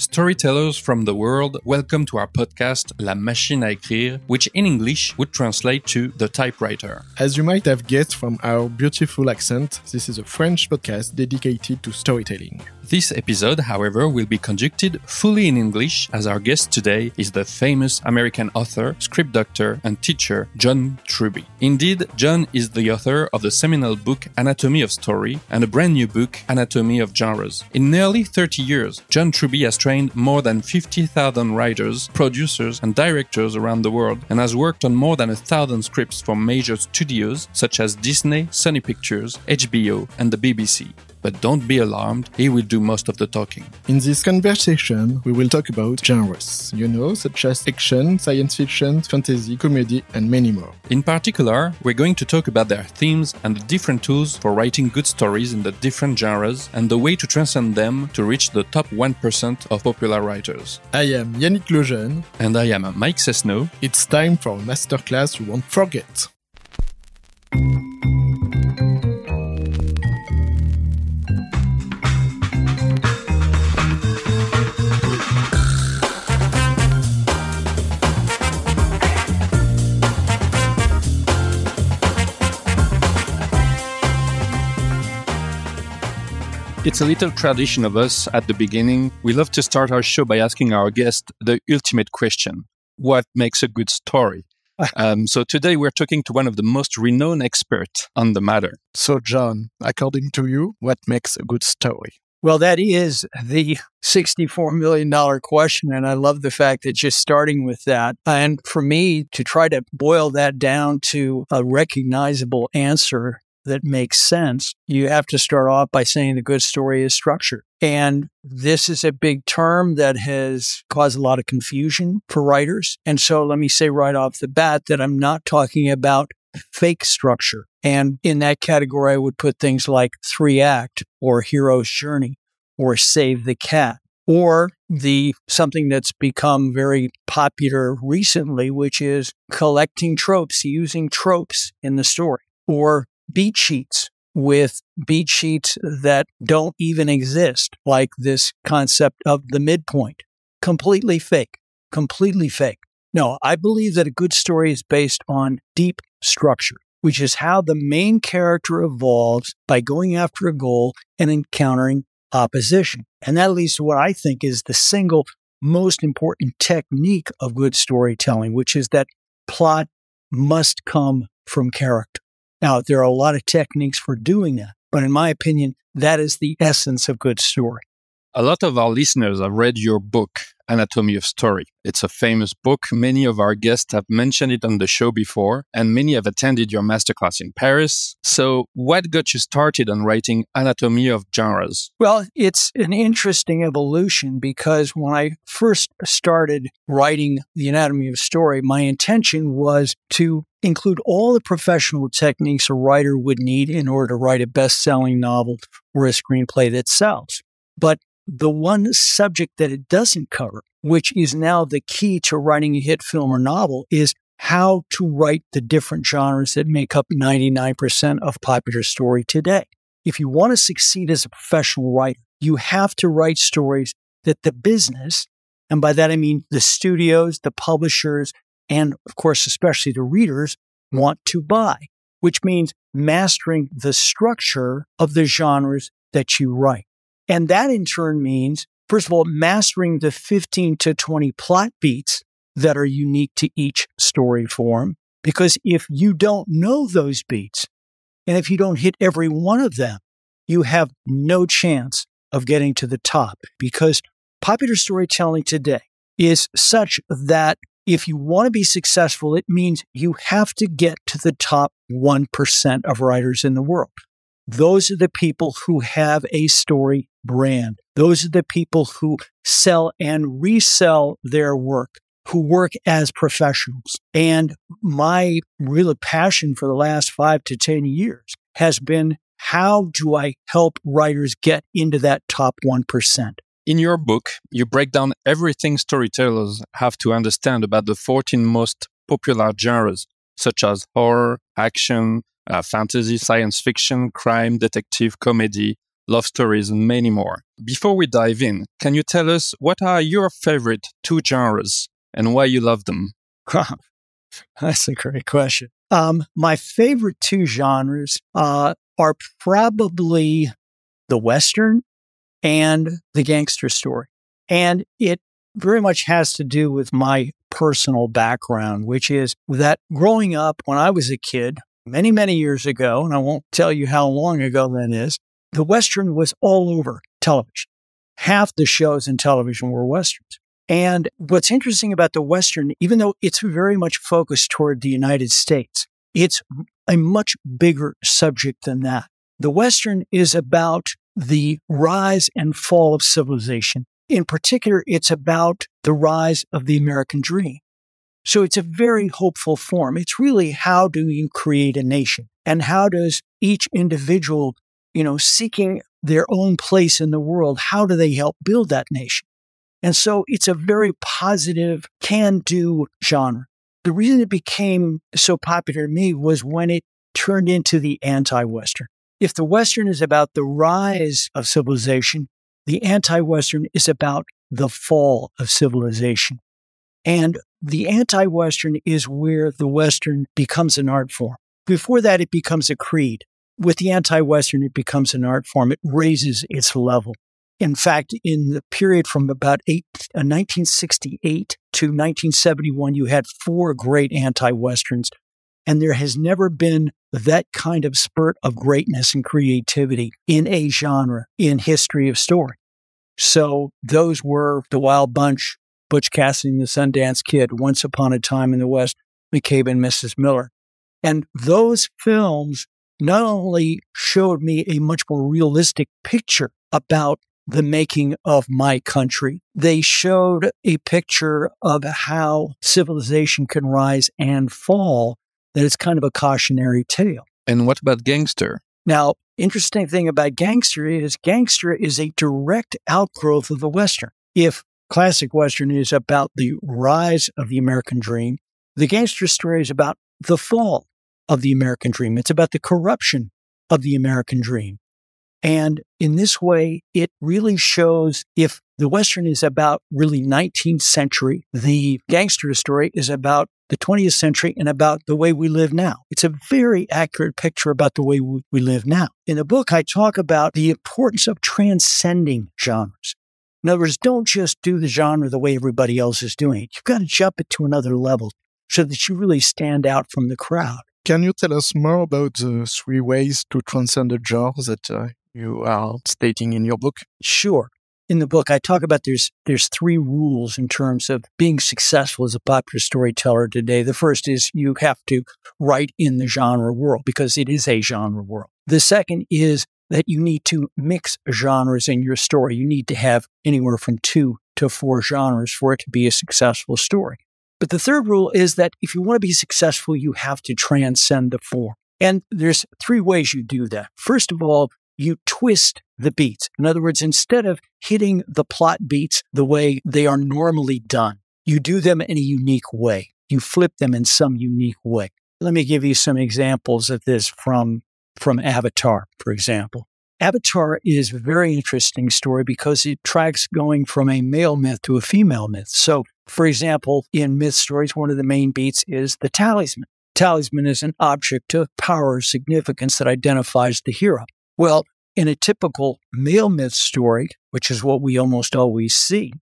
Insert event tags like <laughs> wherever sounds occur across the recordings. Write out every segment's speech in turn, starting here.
Storytellers from the world, welcome to our podcast La Machine à écrire, which in English would translate to The Typewriter. As you might have guessed from our beautiful accent, this is a French podcast dedicated to storytelling. This episode, however, will be conducted fully in English as our guest today is the famous American author, script doctor, and teacher John Truby. Indeed, John is the author of the seminal book Anatomy of Story and a brand new book Anatomy of Genres. In nearly 30 years, John Truby has trained more than 50,000 writers, producers, and directors around the world and has worked on more than a thousand scripts for major studios such as Disney, Sony Pictures, HBO, and the BBC but don't be alarmed, he will do most of the talking. In this conversation, we will talk about genres, you know, such as fiction, science fiction, fantasy, comedy, and many more. In particular, we're going to talk about their themes and the different tools for writing good stories in the different genres and the way to transcend them to reach the top 1% of popular writers. I am Yannick Lejeune. And I am Mike Cessno. It's time for a masterclass you won't forget. It's a little tradition of us at the beginning. We love to start our show by asking our guest the ultimate question What makes a good story? <laughs> um, so today we're talking to one of the most renowned experts on the matter. So, John, according to you, what makes a good story? Well, that is the $64 million question. And I love the fact that just starting with that, and for me to try to boil that down to a recognizable answer that makes sense, you have to start off by saying the good story is structured. And this is a big term that has caused a lot of confusion for writers. And so let me say right off the bat that I'm not talking about fake structure. And in that category, I would put things like three act or hero's journey or save the cat or the something that's become very popular recently, which is collecting tropes, using tropes in the story or beat sheets with beat sheets that don't even exist, like this concept of the midpoint. Completely fake, completely fake. No, I believe that a good story is based on deep structure, which is how the main character evolves by going after a goal and encountering opposition. And that leads to what I think is the single most important technique of good storytelling, which is that plot must come from character. Now, there are a lot of techniques for doing that, but in my opinion, that is the essence of good story. A lot of our listeners have read your book, Anatomy of Story. It's a famous book. Many of our guests have mentioned it on the show before, and many have attended your masterclass in Paris. So, what got you started on writing Anatomy of Genres? Well, it's an interesting evolution because when I first started writing The Anatomy of Story, my intention was to include all the professional techniques a writer would need in order to write a best selling novel or a screenplay that sells. But the one subject that it doesn't cover, which is now the key to writing a hit film or novel, is how to write the different genres that make up 99% of popular story today. If you want to succeed as a professional writer, you have to write stories that the business, and by that I mean the studios, the publishers, and of course, especially the readers, want to buy, which means mastering the structure of the genres that you write. And that in turn means, first of all, mastering the 15 to 20 plot beats that are unique to each story form. Because if you don't know those beats, and if you don't hit every one of them, you have no chance of getting to the top because popular storytelling today is such that if you want to be successful, it means you have to get to the top 1% of writers in the world. Those are the people who have a story brand. Those are the people who sell and resell their work, who work as professionals. And my real passion for the last five to 10 years has been how do I help writers get into that top 1%? In your book, you break down everything storytellers have to understand about the 14 most popular genres, such as horror, action, uh, fantasy, science fiction, crime, detective, comedy, love stories, and many more. Before we dive in, can you tell us what are your favorite two genres and why you love them? <laughs> That's a great question. Um, my favorite two genres uh, are probably the Western and the gangster story. And it very much has to do with my personal background, which is that growing up when I was a kid, many, many years ago, and I won't tell you how long ago that is, the Western was all over television. Half the shows in television were Westerns. And what's interesting about the Western, even though it's very much focused toward the United States, it's a much bigger subject than that. The Western is about the rise and fall of civilization. In particular, it's about the rise of the American dream. So it's a very hopeful form. It's really how do you create a nation and how does each individual, you know, seeking their own place in the world, how do they help build that nation? And so it's a very positive can do genre. The reason it became so popular to me was when it turned into the anti Western. If the Western is about the rise of civilization, the anti Western is about the fall of civilization. And the anti Western is where the Western becomes an art form. Before that, it becomes a creed. With the anti Western, it becomes an art form. It raises its level. In fact, in the period from about eight, uh, 1968 to 1971, you had four great anti Westerns. And there has never been that kind of spurt of greatness and creativity in a genre in history of story. So those were The Wild Bunch, Butch Cassidy and the Sundance Kid, Once Upon a Time in the West, McCabe and Mrs. Miller. And those films not only showed me a much more realistic picture about the making of my country. They showed a picture of how civilization can rise and fall, that it's kind of a cautionary tale. And what about gangster? Now, interesting thing about gangster is gangster is a direct outgrowth of the Western. If classic Western is about the rise of the American dream, the gangster story is about the fall of the American dream. It's about the corruption of the American dream. And in this way, it really shows if the Western is about really 19th century, the gangster story is about the 20th century and about the way we live now. It's a very accurate picture about the way we live now. In the book, I talk about the importance of transcending genres. In other words, don't just do the genre the way everybody else is doing it. You've got to jump it to another level so that you really stand out from the crowd. Can you tell us more about the three ways to transcend a genre that uh, you are stating in your book? Sure. In the book, I talk about there's there's three rules in terms of being successful as a popular storyteller today. The first is you have to write in the genre world because it is a genre world. The second is that you need to mix genres in your story. You need to have anywhere from two to four genres for it to be a successful story. But the third rule is that if you want to be successful, you have to transcend the form. And there's three ways you do that. First of all, you twist the beats. In other words, instead of hitting the plot beats the way they are normally done, you do them in a unique way. You flip them in some unique way. Let me give you some examples of this from, from Avatar, for example. Avatar is a very interesting story because it tracks going from a male myth to a female myth. So, for example, in myth stories, one of the main beats is the talisman. Talisman is an object of power or significance that identifies the hero. Well, in a typical male myth story, which is what we almost always see,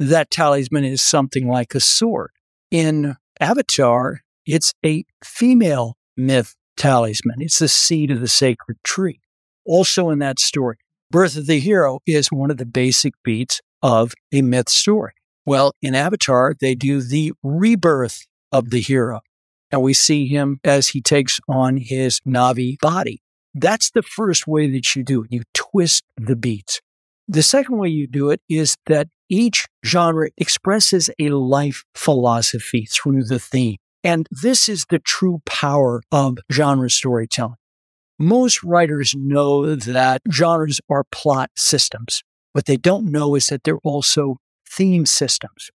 that talisman is something like a sword. In Avatar, it's a female myth talisman. It's the seed of the sacred tree. Also in that story, birth of the hero is one of the basic beats of a myth story. Well, in Avatar, they do the rebirth of the hero. And we see him as he takes on his Na'vi body. That's the first way that you do it. You twist the beats. The second way you do it is that each genre expresses a life philosophy through the theme. And this is the true power of genre storytelling. Most writers know that genres are plot systems. What they don't know is that they're also theme systems.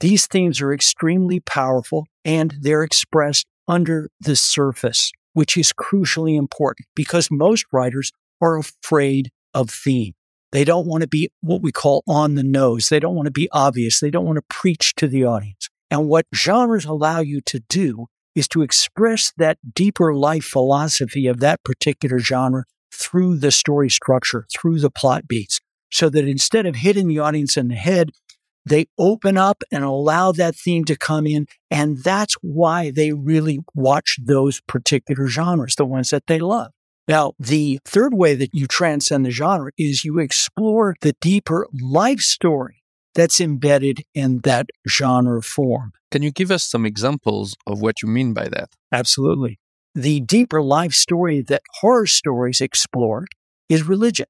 These themes are extremely powerful and they're expressed under the surface which is crucially important because most writers are afraid of theme. They don't want to be what we call on the nose. They don't want to be obvious. They don't want to preach to the audience. And what genres allow you to do is to express that deeper life philosophy of that particular genre through the story structure, through the plot beats, so that instead of hitting the audience in the head, they open up and allow that theme to come in. And that's why they really watch those particular genres, the ones that they love. Now, the third way that you transcend the genre is you explore the deeper life story that's embedded in that genre form. Can you give us some examples of what you mean by that? Absolutely. The deeper life story that horror stories explore is religion.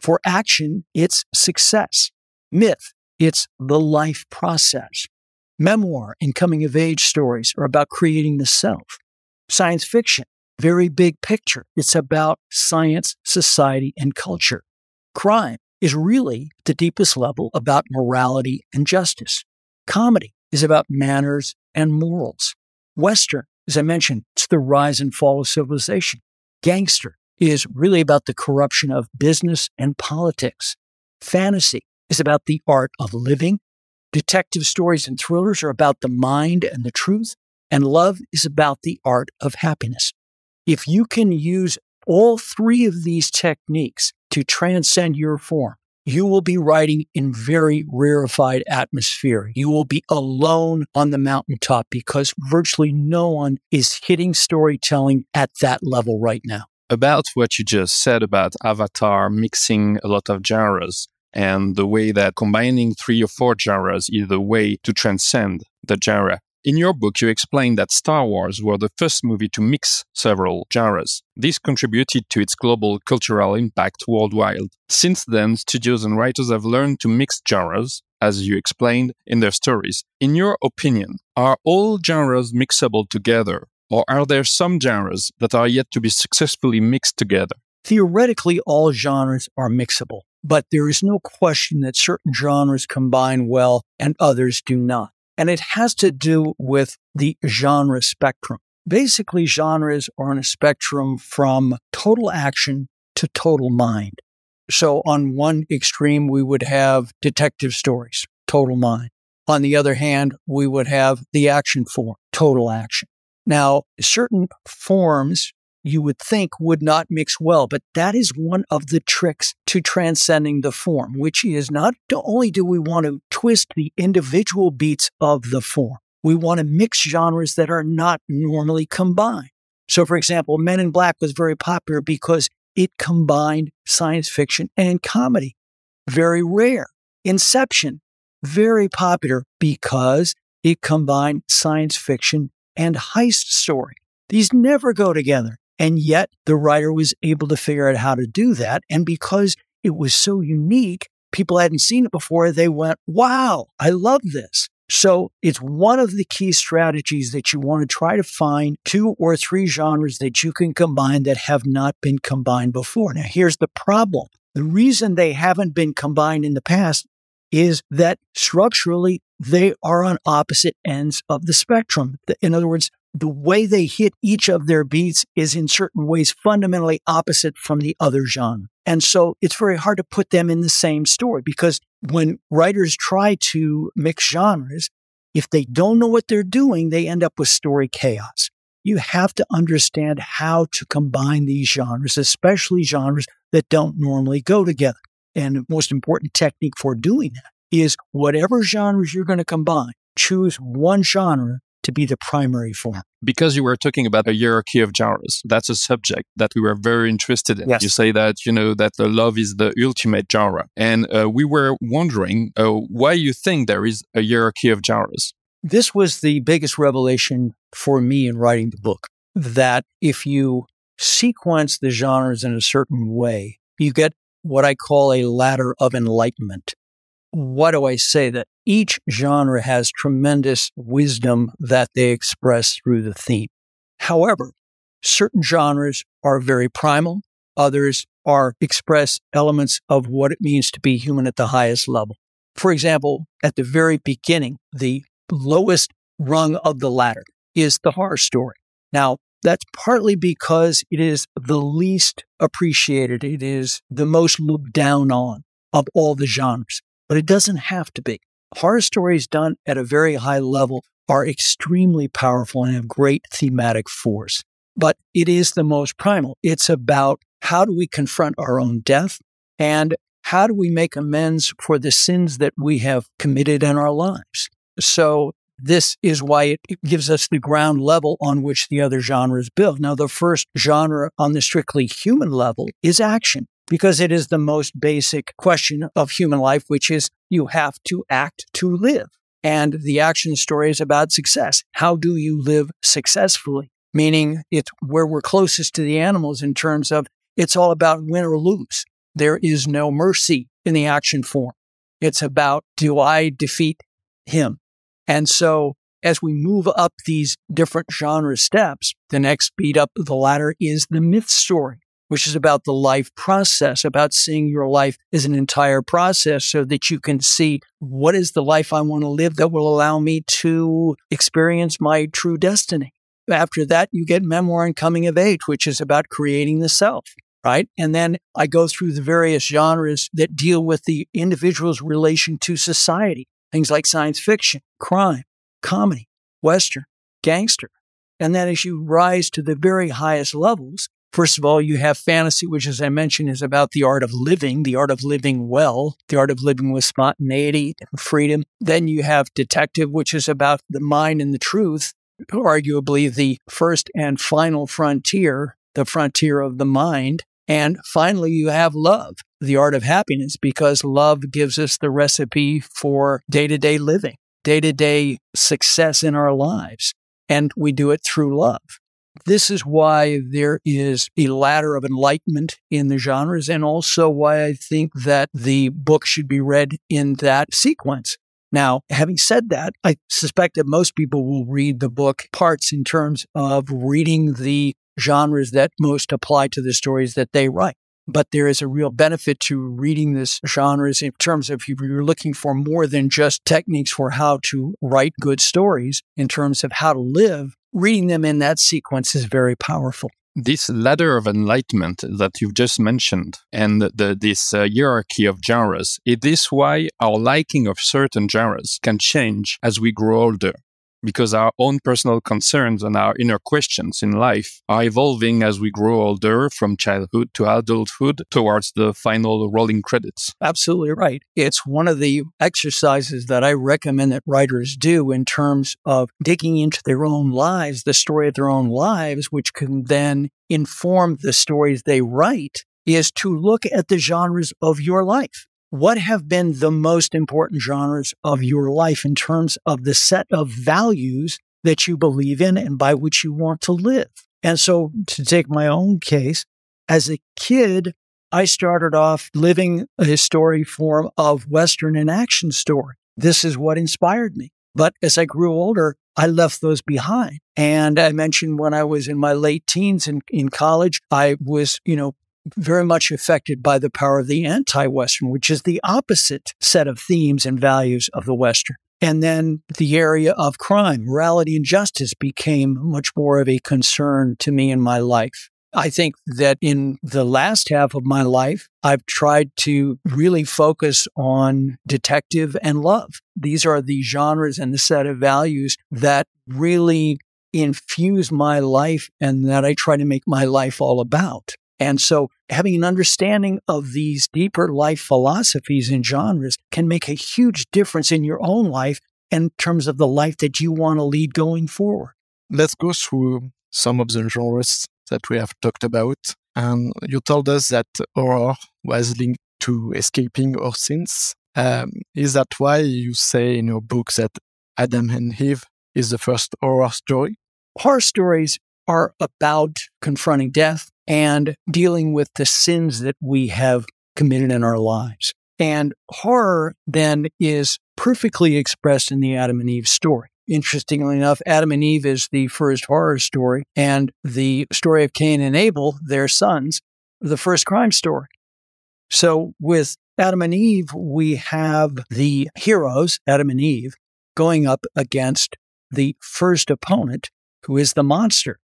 For action, it's success. Myth, it's the life process. Memoir and coming of age stories are about creating the self. Science fiction, very big picture. It's about science, society, and culture. Crime is really the deepest level about morality and justice. Comedy is about manners and morals. Western, as I mentioned, it's the rise and fall of civilization. Gangster is really about the corruption of business and politics. Fantasy is about the art of living. Detective stories and thrillers are about the mind and the truth. And love is about the art of happiness. If you can use all three of these techniques to transcend your form, you will be writing in very rarefied atmosphere. You will be alone on the mountaintop because virtually no one is hitting storytelling at that level right now. About what you just said about Avatar mixing a lot of genres and the way that combining three or four genres is the way to transcend the genre. In your book, you explain that Star Wars were the first movie to mix several genres. This contributed to its global cultural impact worldwide. Since then, studios and writers have learned to mix genres, as you explained in their stories. In your opinion, are all genres mixable together, or are there some genres that are yet to be successfully mixed together? Theoretically, all genres are mixable, but there is no question that certain genres combine well and others do not and it has to do with the genre spectrum. Basically, genres are on a spectrum from total action to total mind. So, on one extreme, we would have detective stories, total mind. On the other hand, we would have the action form, total action. Now, certain forms you would think would not mix well. But that is one of the tricks to transcending the form, which is not only do we want to twist the individual beats of the form, we want to mix genres that are not normally combined. So, for example, Men in Black was very popular because it combined science fiction and comedy. Very rare. Inception, very popular because it combined science fiction and heist story. These never go together. And yet the writer was able to figure out how to do that. And because it was so unique, people hadn't seen it before. They went, wow, I love this. So it's one of the key strategies that you want to try to find two or three genres that you can combine that have not been combined before. Now, here's the problem. The reason they haven't been combined in the past is that structurally they are on opposite ends of the spectrum. In other words, the way they hit each of their beats is in certain ways fundamentally opposite from the other genre. And so it's very hard to put them in the same story because when writers try to mix genres, if they don't know what they're doing, they end up with story chaos. You have to understand how to combine these genres, especially genres that don't normally go together. And the most important technique for doing that is whatever genres you're going to combine, choose one genre to be the primary form. Because you were talking about a hierarchy of genres, that's a subject that we were very interested in. Yes. You say that, you know, that the love is the ultimate genre. And uh, we were wondering uh, why you think there is a hierarchy of genres. This was the biggest revelation for me in writing the book that if you sequence the genres in a certain way, you get what I call a ladder of enlightenment what do I say? That each genre has tremendous wisdom that they express through the theme. However, certain genres are very primal. Others are express elements of what it means to be human at the highest level. For example, at the very beginning, the lowest rung of the ladder is the horror story. Now, That's partly because it is the least appreciated. It is the most looked down on of all the genres, but it doesn't have to be. Horror stories done at a very high level are extremely powerful and have great thematic force. But it is the most primal. It's about how do we confront our own death and how do we make amends for the sins that we have committed in our lives? So this is why it gives us the ground level on which the other genres build. Now, the first genre on the strictly human level is action because it is the most basic question of human life, which is you have to act to live. And the action story is about success. How do you live successfully? Meaning it's where we're closest to the animals in terms of it's all about win or lose. There is no mercy in the action form. It's about do I defeat him? And so as we move up these different genre steps, the next beat up the ladder is the myth story, which is about the life process, about seeing your life as an entire process so that you can see what is the life I want to live that will allow me to experience my true destiny. After that, you get memoir and coming of age, which is about creating the self right? And then I go through the various genres that deal with the individual's relation to society. Things like science fiction, crime, comedy, Western, gangster. And then as you rise to the very highest levels, First of all, you have fantasy, which, as I mentioned, is about the art of living, the art of living well, the art of living with spontaneity and freedom. Then you have detective, which is about the mind and the truth, arguably the first and final frontier, the frontier of the mind. And finally, you have love, the art of happiness, because love gives us the recipe for day to day living, day to day success in our lives. And we do it through love. This is why there is a ladder of enlightenment in the genres, and also why I think that the book should be read in that sequence. Now, having said that, I suspect that most people will read the book parts in terms of reading the genres that most apply to the stories that they write. But there is a real benefit to reading this genres in terms of if you're looking for more than just techniques for how to write good stories, in terms of how to live, reading them in that sequence is very powerful. This ladder of enlightenment that you've just mentioned and the, this uh, hierarchy of genres, it is why our liking of certain genres can change as we grow older because our own personal concerns and our inner questions in life are evolving as we grow older from childhood to adulthood towards the final rolling credits. Absolutely right. It's one of the exercises that I recommend that writers do in terms of digging into their own lives, the story of their own lives, which can then inform the stories they write, is to look at the genres of your life what have been the most important genres of your life in terms of the set of values that you believe in and by which you want to live? And so, to take my own case, as a kid, I started off living a story form of Western and action story. This is what inspired me. But as I grew older, I left those behind. And I mentioned when I was in my late teens in, in college, I was, you know, very much affected by the power of the anti Western, which is the opposite set of themes and values of the Western. And then the area of crime, morality, and justice became much more of a concern to me in my life. I think that in the last half of my life, I've tried to really focus on detective and love. These are the genres and the set of values that really infuse my life and that I try to make my life all about. And so having an understanding of these deeper life philosophies and genres can make a huge difference in your own life in terms of the life that you want to lead going forward. Let's go through some of the genres that we have talked about. And you told us that horror was linked to escaping our sins. Um, is that why you say in your book that Adam and Eve is the first horror story? Horror stories are about confronting death and dealing with the sins that we have committed in our lives. And horror then is perfectly expressed in the Adam and Eve story. Interestingly enough, Adam and Eve is the first horror story, and the story of Cain and Abel, their sons, the first crime story. So with Adam and Eve, we have the heroes, Adam and Eve, going up against the first opponent, who is the monster.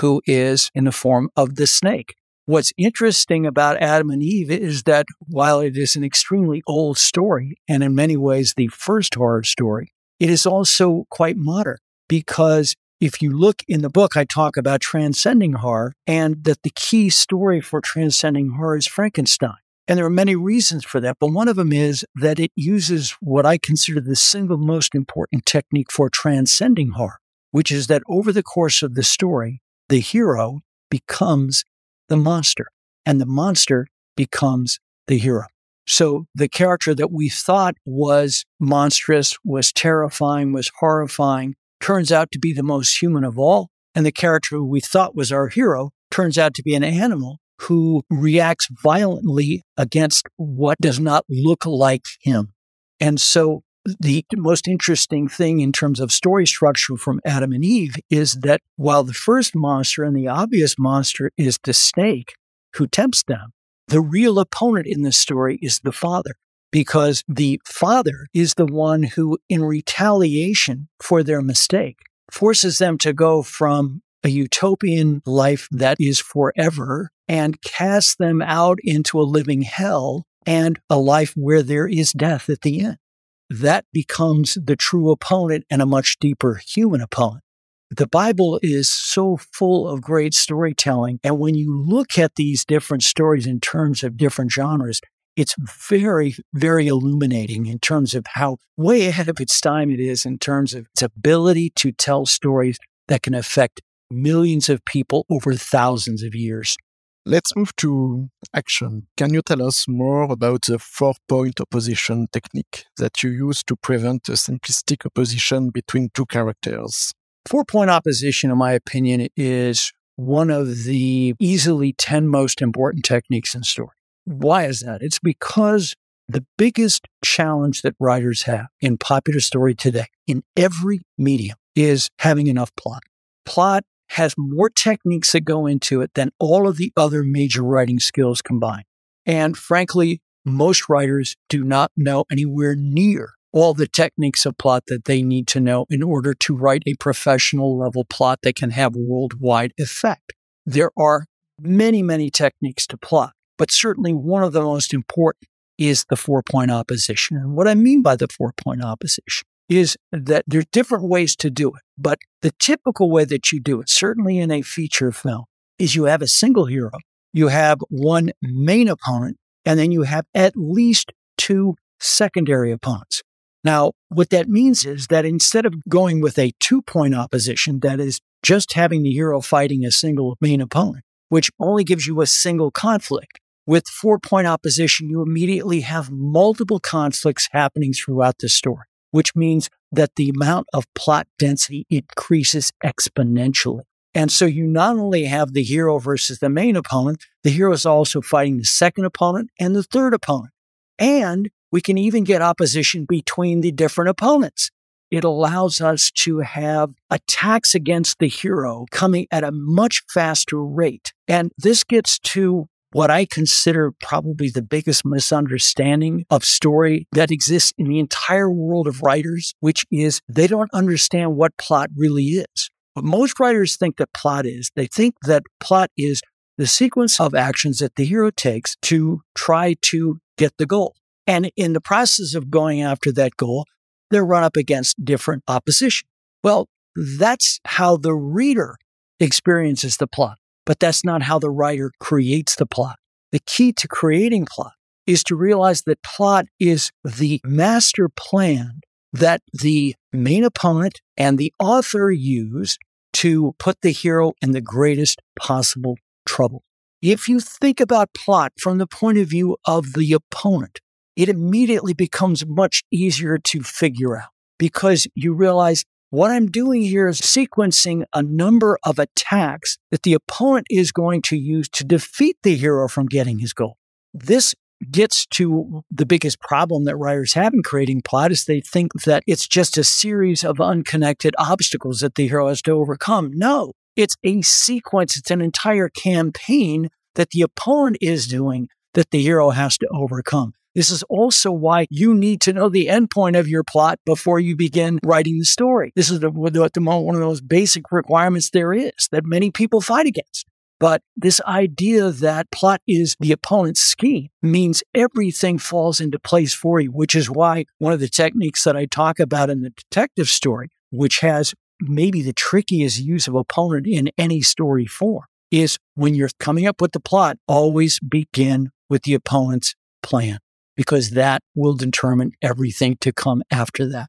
Who is in the form of the snake. What's interesting about Adam and Eve is that while it is an extremely old story, and in many ways the first horror story, it is also quite modern because if you look in the book, I talk about transcending horror and that the key story for transcending horror is Frankenstein. And there are many reasons for that, but one of them is that it uses what I consider the single most important technique for transcending horror, which is that over the course of the story, the hero becomes the monster and the monster becomes the hero. So the character that we thought was monstrous, was terrifying, was horrifying, turns out to be the most human of all. And the character we thought was our hero turns out to be an animal who reacts violently against what does not look like him. And so the most interesting thing in terms of story structure from Adam and Eve is that while the first monster and the obvious monster is the snake who tempts them, the real opponent in the story is the father because the father is the one who, in retaliation for their mistake, forces them to go from a utopian life that is forever and casts them out into a living hell and a life where there is death at the end. That becomes the true opponent and a much deeper human opponent. The Bible is so full of great storytelling. And when you look at these different stories in terms of different genres, it's very, very illuminating in terms of how way ahead of its time it is in terms of its ability to tell stories that can affect millions of people over thousands of years. Let's move to action. Can you tell us more about the four point opposition technique that you use to prevent a simplistic opposition between two characters? Four point opposition, in my opinion, is one of the easily 10 most important techniques in story. Why is that? It's because the biggest challenge that writers have in popular story today, in every medium, is having enough plot. Plot has more techniques that go into it than all of the other major writing skills combined. And frankly, most writers do not know anywhere near all the techniques of plot that they need to know in order to write a professional level plot that can have worldwide effect. There are many, many techniques to plot, but certainly one of the most important is the four point opposition. And what I mean by the four point opposition is that there's different ways to do it. But the typical way that you do it, certainly in a feature film, is you have a single hero, you have one main opponent, and then you have at least two secondary opponents. Now, what that means is that instead of going with a two point opposition, that is just having the hero fighting a single main opponent, which only gives you a single conflict, with four point opposition, you immediately have multiple conflicts happening throughout the story which means that the amount of plot density increases exponentially. And so you not only have the hero versus the main opponent, the hero is also fighting the second opponent and the third opponent. And we can even get opposition between the different opponents. It allows us to have attacks against the hero coming at a much faster rate. And this gets to what I consider probably the biggest misunderstanding of story that exists in the entire world of writers, which is they don't understand what plot really is. What most writers think that plot is, they think that plot is the sequence of actions that the hero takes to try to get the goal. And in the process of going after that goal, they're run up against different opposition. Well, that's how the reader experiences the plot. But that's not how the writer creates the plot. The key to creating plot is to realize that plot is the master plan that the main opponent and the author use to put the hero in the greatest possible trouble. If you think about plot from the point of view of the opponent, it immediately becomes much easier to figure out because you realize what I'm doing here is sequencing a number of attacks that the opponent is going to use to defeat the hero from getting his goal. This gets to the biggest problem that writers have in creating plot is they think that it's just a series of unconnected obstacles that the hero has to overcome. No, it's a sequence. It's an entire campaign that the opponent is doing that the hero has to overcome. This is also why you need to know the endpoint of your plot before you begin writing the story. This is the, the, one of those basic requirements there is that many people fight against. But this idea that plot is the opponent's scheme means everything falls into place for you, which is why one of the techniques that I talk about in the detective story, which has maybe the trickiest use of opponent in any story form, is when you're coming up with the plot, always begin with the opponent's plan because that will determine everything to come after that.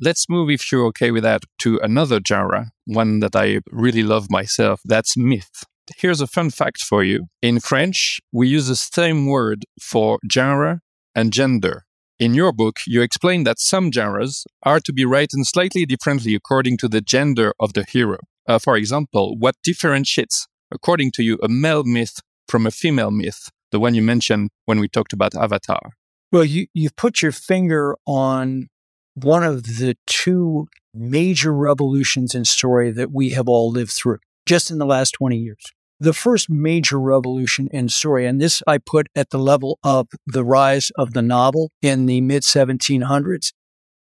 Let's move, if you're okay with that, to another genre, one that I really love myself. That's myth. Here's a fun fact for you. In French, we use the same word for genre and gender. In your book, you explain that some genres are to be written slightly differently according to the gender of the hero. Uh, for example, what differentiates, according to you, a male myth from a female myth, the one you mentioned when we talked about Avatar? Well, you, you've put your finger on one of the two major revolutions in story that we have all lived through just in the last 20 years. The first major revolution in story, and this I put at the level of the rise of the novel in the mid 1700s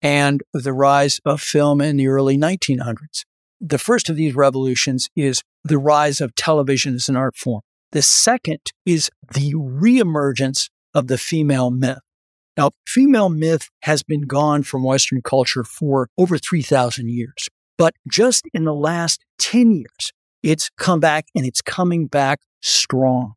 and the rise of film in the early 1900s. The first of these revolutions is the rise of television as an art form. The second is the reemergence of the female myth. Now, female myth has been gone from Western culture for over 3,000 years. But just in the last 10 years, it's come back and it's coming back strong.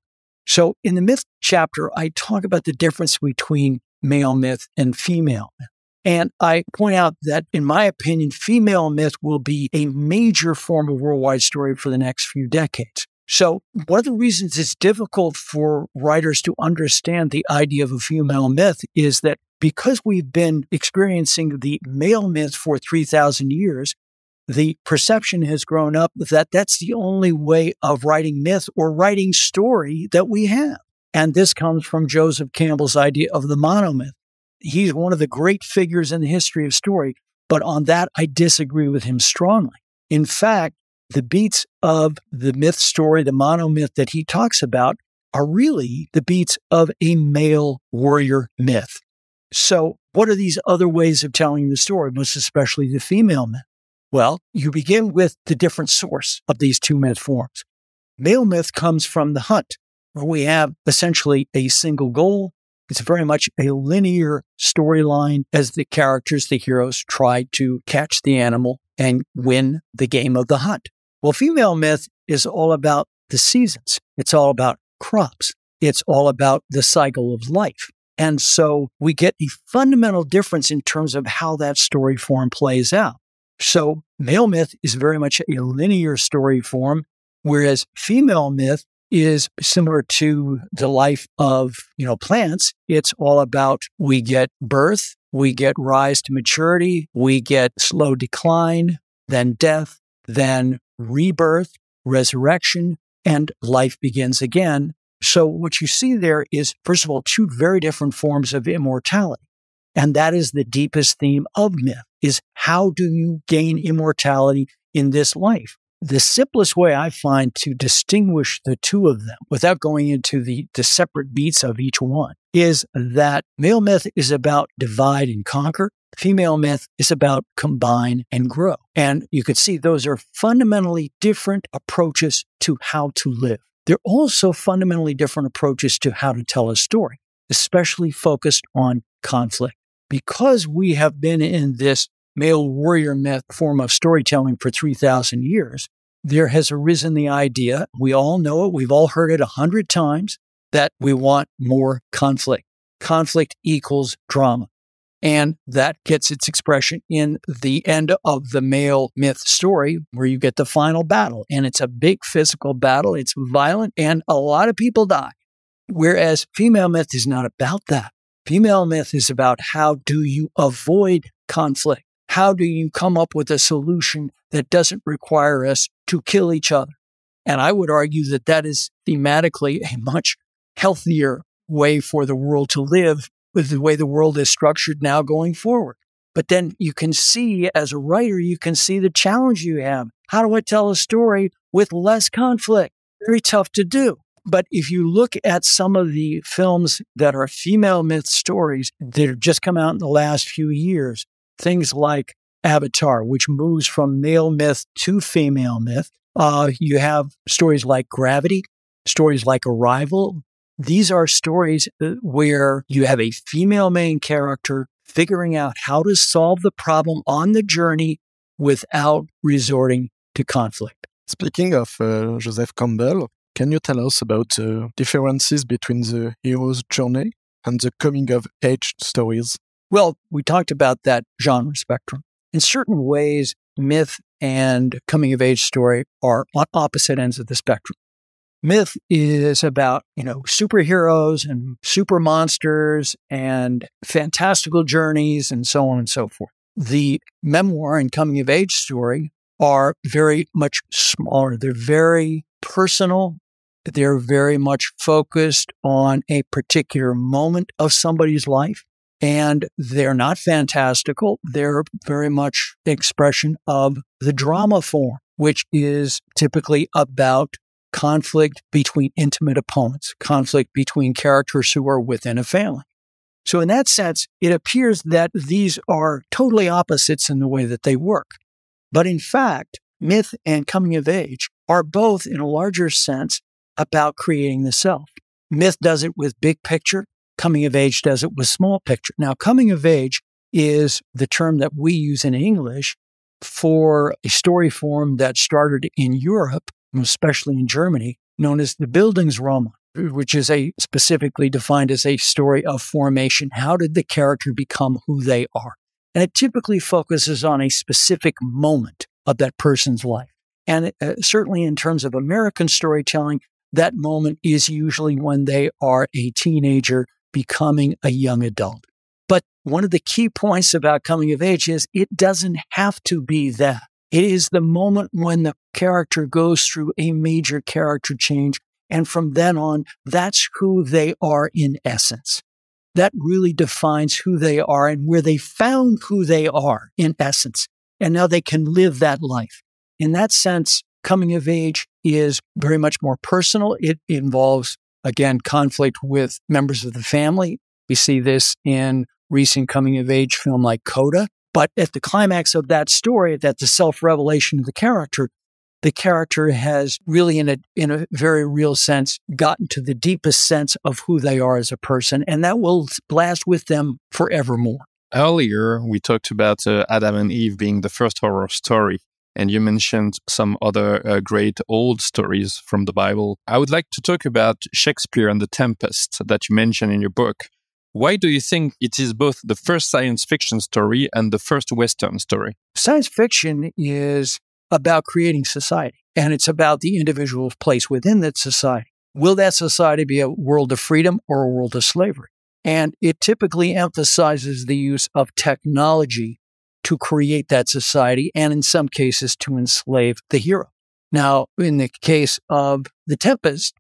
So in the myth chapter, I talk about the difference between male myth and female myth. And I point out that, in my opinion, female myth will be a major form of worldwide story for the next few decades. So, one of the reasons it's difficult for writers to understand the idea of a female myth is that because we've been experiencing the male myth for 3,000 years, the perception has grown up that that's the only way of writing myth or writing story that we have. And this comes from Joseph Campbell's idea of the monomyth. He's one of the great figures in the history of story, but on that, I disagree with him strongly. In fact, the beats of the myth story, the monomyth that he talks about, are really the beats of a male warrior myth. So, what are these other ways of telling the story, most especially the female myth? Well, you begin with the different source of these two myth forms. Male myth comes from the hunt, where we have essentially a single goal. It's very much a linear storyline as the characters, the heroes, try to catch the animal and win the game of the hunt. Well, female myth is all about the seasons. It's all about crops. It's all about the cycle of life. And so we get a fundamental difference in terms of how that story form plays out. So male myth is very much a linear story form, whereas female myth is similar to the life of, you know, plants. It's all about we get birth, we get rise to maturity, we get slow decline, then death, then rebirth, resurrection, and life begins again. So what you see there is, first of all, two very different forms of immortality. And that is the deepest theme of myth is how do you gain immortality in this life? The simplest way I find to distinguish the two of them without going into the, the separate beats of each one is that male myth is about divide and conquer. Female myth is about combine and grow. And you can see those are fundamentally different approaches to how to live. They're also fundamentally different approaches to how to tell a story, especially focused on conflict. Because we have been in this male warrior myth form of storytelling for 3,000 years, there has arisen the idea, we all know it, we've all heard it a hundred times, that we want more conflict. Conflict equals drama. And that gets its expression in the end of the male myth story, where you get the final battle. And it's a big physical battle, it's violent, and a lot of people die. Whereas female myth is not about that. Female myth is about how do you avoid conflict? How do you come up with a solution that doesn't require us to kill each other? And I would argue that that is thematically a much healthier way for the world to live with the way the world is structured now going forward. But then you can see, as a writer, you can see the challenge you have. How do I tell a story with less conflict? Very tough to do. But if you look at some of the films that are female myth stories that have just come out in the last few years, things like Avatar, which moves from male myth to female myth. Uh, you have stories like Gravity, stories like Arrival. These are stories uh, where you have a female main character figuring out how to solve the problem on the journey without resorting to conflict. Speaking of uh, Joseph Campbell, can you tell us about the differences between the hero's journey and the coming of age stories? Well, we talked about that genre spectrum. In certain ways, myth and coming of age story are on opposite ends of the spectrum. Myth is about, you know, superheroes and super monsters and fantastical journeys and so on and so forth. The memoir and coming of age story are very much smaller. They're very personal. They're very much focused on a particular moment of somebody's life. And they're not fantastical. They're very much expression of the drama form, which is typically about conflict between intimate opponents, conflict between characters who are within a family. So in that sense, it appears that these are totally opposites in the way that they work. But in fact, myth and coming of age are both in a larger sense about creating the self. Myth does it with big picture. Coming of age does it with small picture. Now, coming of age is the term that we use in English for a story form that started in Europe, especially in Germany, known as the Bildungsroman, which is a specifically defined as a story of formation. How did the character become who they are? And it typically focuses on a specific moment of that person's life. And uh, certainly in terms of American storytelling, that moment is usually when they are a teenager becoming a young adult. But one of the key points about coming of age is it doesn't have to be that. It is the moment when the character goes through a major character change. And from then on, that's who they are in essence. That really defines who they are and where they found who they are in essence. And now they can live that life. In that sense, coming of age is very much more personal. It involves Again, conflict with members of the family. We see this in recent coming of age film like Coda. But at the climax of that story, that the self revelation of the character, the character has really, in a, in a very real sense, gotten to the deepest sense of who they are as a person. And that will last with them forevermore. Earlier, we talked about uh, Adam and Eve being the first horror story and you mentioned some other uh, great old stories from the Bible. I would like to talk about Shakespeare and the Tempest that you mentioned in your book. Why do you think it is both the first science fiction story and the first Western story? Science fiction is about creating society, and it's about the individual's place within that society. Will that society be a world of freedom or a world of slavery? And it typically emphasizes the use of technology to create that society and in some cases to enslave the hero. Now, in the case of the Tempest,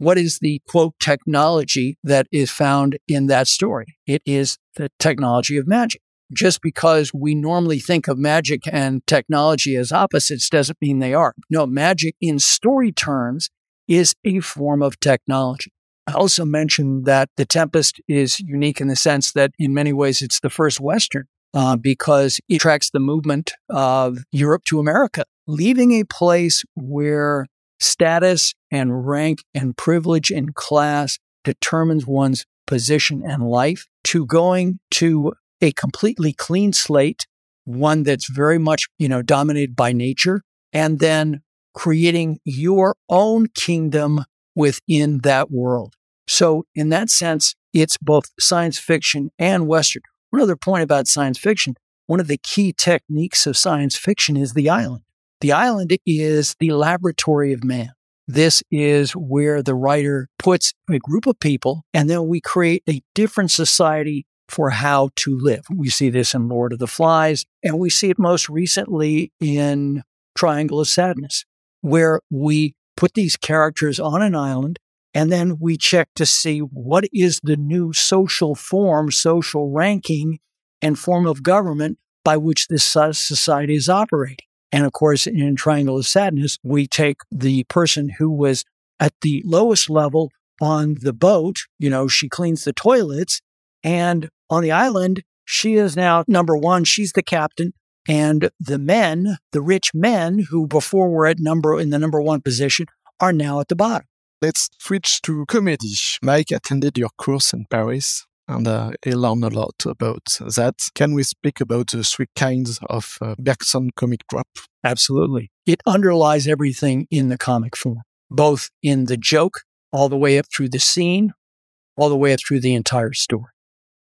what is the quote technology that is found in that story? It is the technology of magic. Just because we normally think of magic and technology as opposites doesn't mean they are. No, magic in story terms is a form of technology. I also mentioned that The Tempest is unique in the sense that in many ways it's the first Western uh, because it tracks the movement of Europe to America, leaving a place where status and rank and privilege and class determines one's position and life to going to a completely clean slate, one that's very much, you know, dominated by nature, and then creating your own kingdom within that world. So in that sense, it's both science fiction and Western. Another point about science fiction one of the key techniques of science fiction is the island. The island is the laboratory of man. This is where the writer puts a group of people, and then we create a different society for how to live. We see this in Lord of the Flies, and we see it most recently in Triangle of Sadness, where we put these characters on an island and then we check to see what is the new social form, social ranking, and form of government by which this society is operating. And of course, in Triangle of Sadness, we take the person who was at the lowest level on the boat, you know, she cleans the toilets. And on the island, she is now number one. She's the captain. And the men, the rich men who before were at number in the number one position are now at the bottom. Let's switch to comedy. Mike attended your course in Paris and uh, he learned a lot about that. Can we speak about the three kinds of uh, Bergson comic drop? Absolutely. It underlies everything in the comic form, both in the joke, all the way up through the scene, all the way up through the entire story.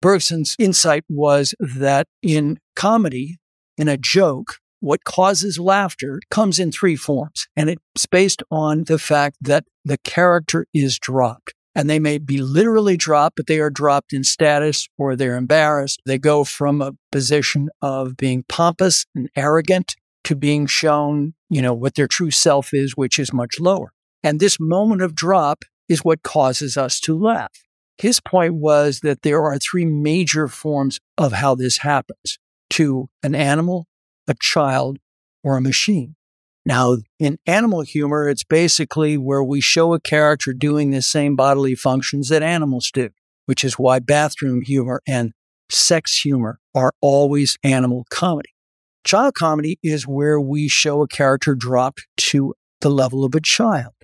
Bergson's insight was that in comedy, in a joke, what causes laughter comes in three forms. And it's based on the fact that the character is dropped. And they may be literally dropped, but they are dropped in status or they're embarrassed. They go from a position of being pompous and arrogant to being shown, you know, what their true self is, which is much lower. And this moment of drop is what causes us to laugh. His point was that there are three major forms of how this happens to an animal, a child, or a machine. Now, in animal humor, it's basically where we show a character doing the same bodily functions that animals do, which is why bathroom humor and sex humor are always animal comedy. Child comedy is where we show a character dropped to the level of a child.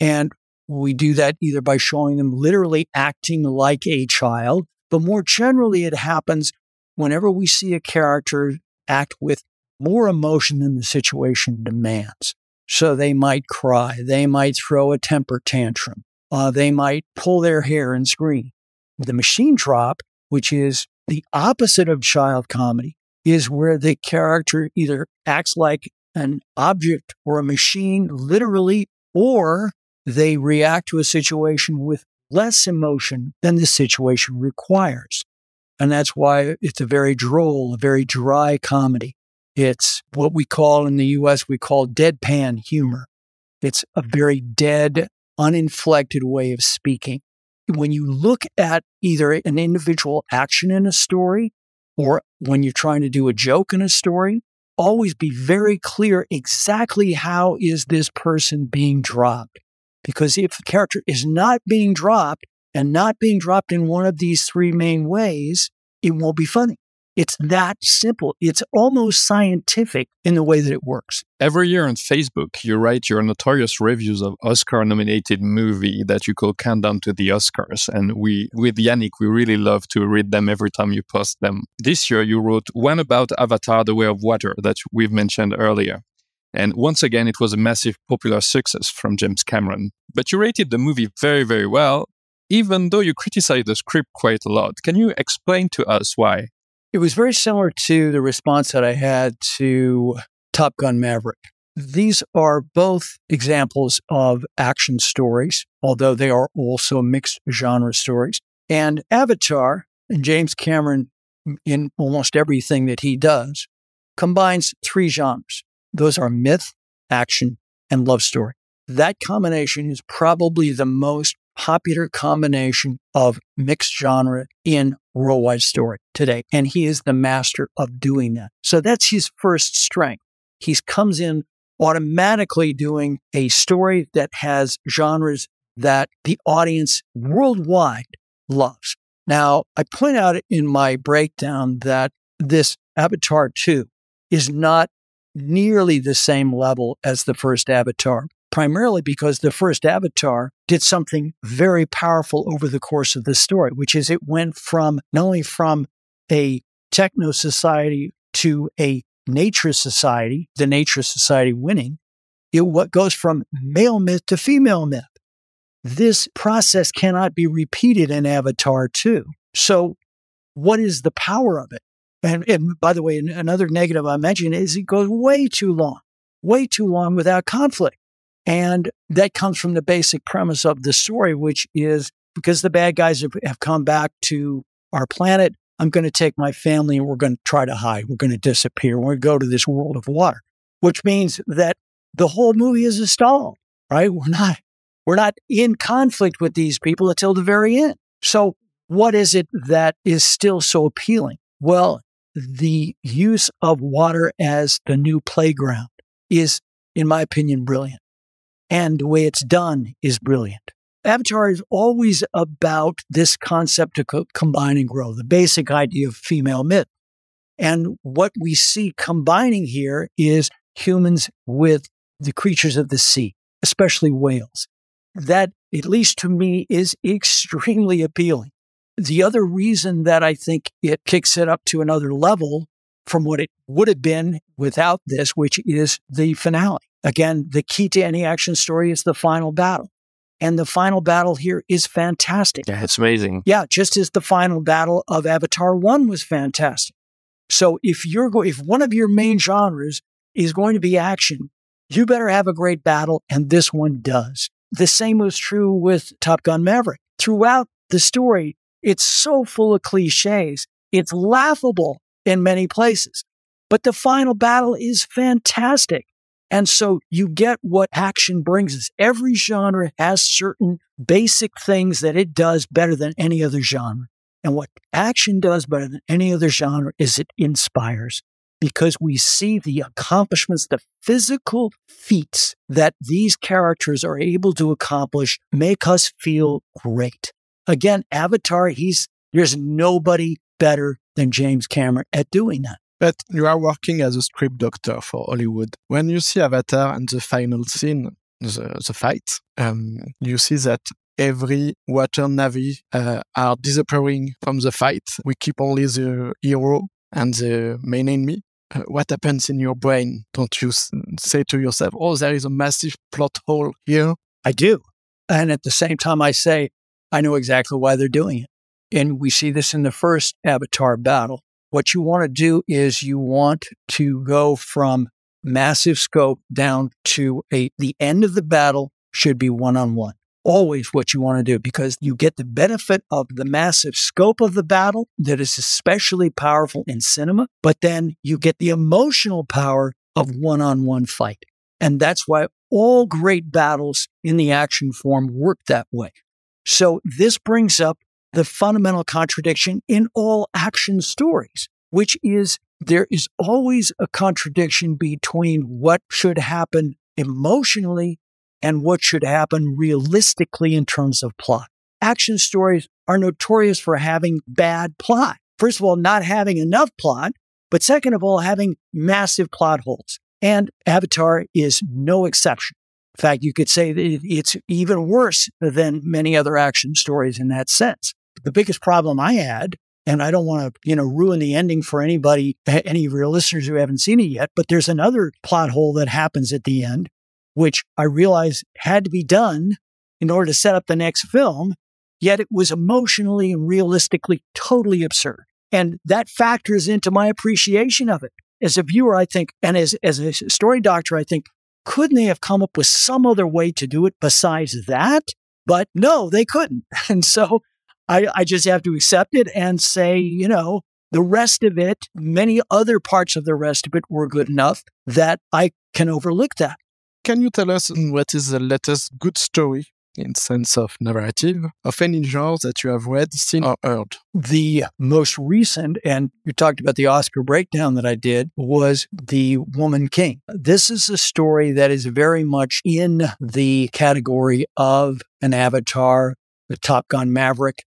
And we do that either by showing them literally acting like a child, but more generally, it happens whenever we see a character act with more emotion than the situation demands. So they might cry, they might throw a temper tantrum, uh, they might pull their hair and scream. The machine drop, which is the opposite of child comedy, is where the character either acts like an object or a machine, literally, or they react to a situation with less emotion than the situation requires. And that's why it's a very droll, a very dry comedy. It's what we call in the US, we call deadpan humor. It's a very dead, uninflected way of speaking. When you look at either an individual action in a story or when you're trying to do a joke in a story, always be very clear exactly how is this person being dropped. Because if the character is not being dropped and not being dropped in one of these three main ways, it won't be funny. It's that simple. It's almost scientific in the way that it works. Every year on Facebook, you write your notorious reviews of Oscar nominated movie that you call Countdown to the Oscars. And we, with Yannick, we really love to read them every time you post them. This year, you wrote one about Avatar, The Way of Water that we've mentioned earlier. And once again, it was a massive popular success from James Cameron. But you rated the movie very, very well, even though you criticized the script quite a lot. Can you explain to us why? It was very similar to the response that I had to Top Gun Maverick. These are both examples of action stories, although they are also mixed genre stories. And Avatar, and James Cameron, in almost everything that he does, combines three genres. Those are myth, action, and love story. That combination is probably the most popular combination of mixed genre in worldwide story today. And he is the master of doing that. So that's his first strength. He comes in automatically doing a story that has genres that the audience worldwide loves. Now, I point out in my breakdown that this Avatar 2 is not nearly the same level as the first Avatar, primarily because the first Avatar did something very powerful over the course of the story, which is it went from not only from a techno society to a nature society, the nature society winning, it what goes from male myth to female myth. This process cannot be repeated in Avatar 2. So, what is the power of it? And, and by the way, another negative I mentioned is it goes way too long, way too long without conflict. And that comes from the basic premise of the story, which is because the bad guys have, come back to our planet, I'm going to take my family and we're going to try to hide. We're going to disappear. We're going to go to this world of water, which means that the whole movie is a stall, right? We're not, we're not in conflict with these people until the very end. So what is it that is still so appealing? Well, the use of water as the new playground is, in my opinion, brilliant. And the way it's done is brilliant. Avatar is always about this concept to co- combine and grow, the basic idea of female myth. And what we see combining here is humans with the creatures of the sea, especially whales. That, at least to me, is extremely appealing. The other reason that I think it kicks it up to another level from what it would have been without this, which is the finale. Again, the key to any action story is the final battle. And the final battle here is fantastic. Yeah, it's amazing. Yeah, just as the final battle of Avatar 1 was fantastic. So if you're go- if one of your main genres is going to be action, you better have a great battle and this one does. The same was true with Top Gun Maverick. Throughout the story, it's so full of cliches. It's laughable in many places. But the final battle is fantastic. And so you get what action brings us. Every genre has certain basic things that it does better than any other genre. And what action does better than any other genre is it inspires because we see the accomplishments, the physical feats that these characters are able to accomplish make us feel great. Again, Avatar, he's, there's nobody better than James Cameron at doing that. But you are working as a script doctor for Hollywood. When you see Avatar and the final scene, the, the fight, um, you see that every water Na'vi uh, are disappearing from the fight. We keep only the hero and the main enemy. Uh, what happens in your brain? Don't you say to yourself, "Oh, there is a massive plot hole here"? I do. And at the same time, I say, I know exactly why they're doing it. And we see this in the first Avatar battle. What you want to do is you want to go from massive scope down to a, the end of the battle should be one on one. Always what you want to do because you get the benefit of the massive scope of the battle that is especially powerful in cinema, but then you get the emotional power of one on one fight. And that's why all great battles in the action form work that way. So this brings up the fundamental contradiction in all action stories, which is there is always a contradiction between what should happen emotionally and what should happen realistically in terms of plot. Action stories are notorious for having bad plot. First of all, not having enough plot, but second of all, having massive plot holes. And Avatar is no exception. In fact, you could say that it's even worse than many other action stories in that sense. The biggest problem I had, and I don't want to, you know, ruin the ending for anybody, any of your listeners who haven't seen it yet, but there's another plot hole that happens at the end, which I realized had to be done in order to set up the next film. Yet it was emotionally and realistically totally absurd. And that factors into my appreciation of it. As a viewer, I think, and as, as a story doctor, I think, couldn't they have come up with some other way to do it besides that? But no, they couldn't. <laughs> And so I, I just have to accept it and say, you know, the rest of it, many other parts of the rest of it were good enough that I can overlook that. Can you tell us what is the latest good story in sense of narrative of any genre that you have read, seen, or heard? The most recent, and you talked about the Oscar breakdown that I did, was The Woman King. This is a story that is very much in the category of an Avatar, the Top Gun Maverick,